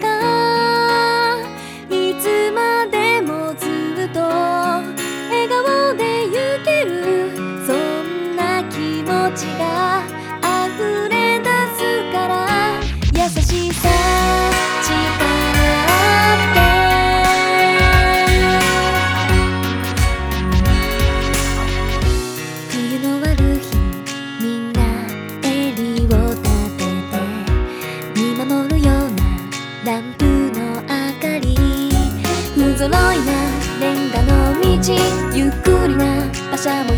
かいつまでもずっと笑顔で行ける。そんな気持ちが溢れランプの明かり。無揃いなレンガの道。ゆっくりな馬車も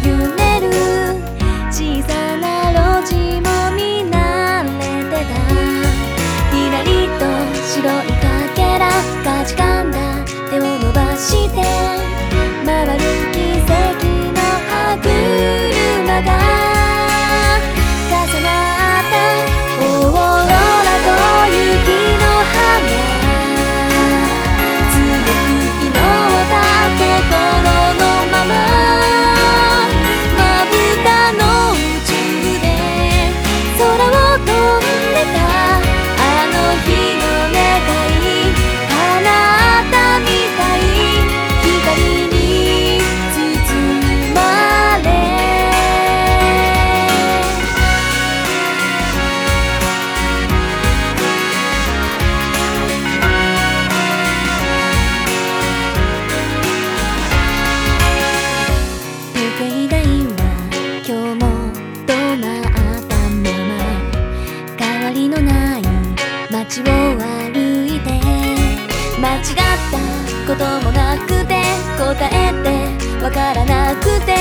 こともなくて答えてわからなくて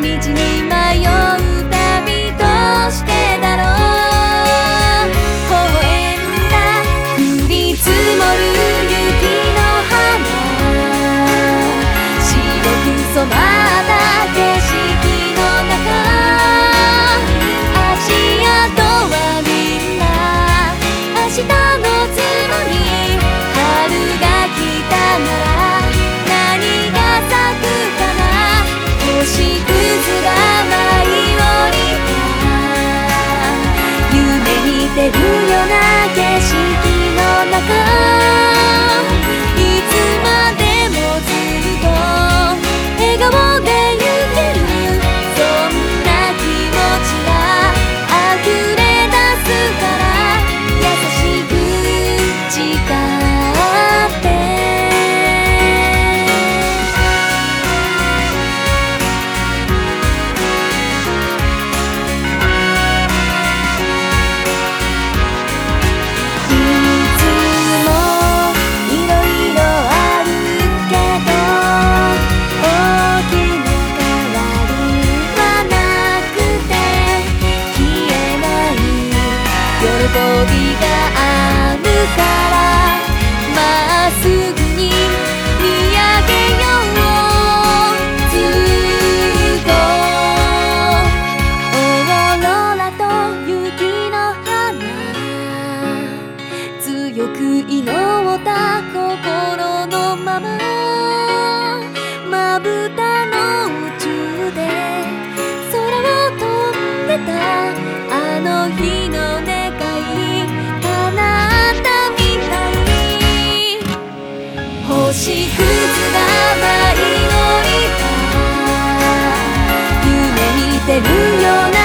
道にぶの宇宙で空を飛んでたあの日の願い。叶ったみたい。星屑が舞い降りた。夢見てるような